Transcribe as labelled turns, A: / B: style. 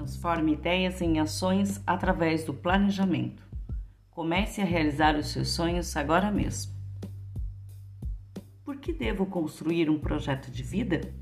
A: Transforme ideias em ações através do planejamento. Comece a realizar os seus sonhos agora mesmo. Por que devo construir um projeto de vida?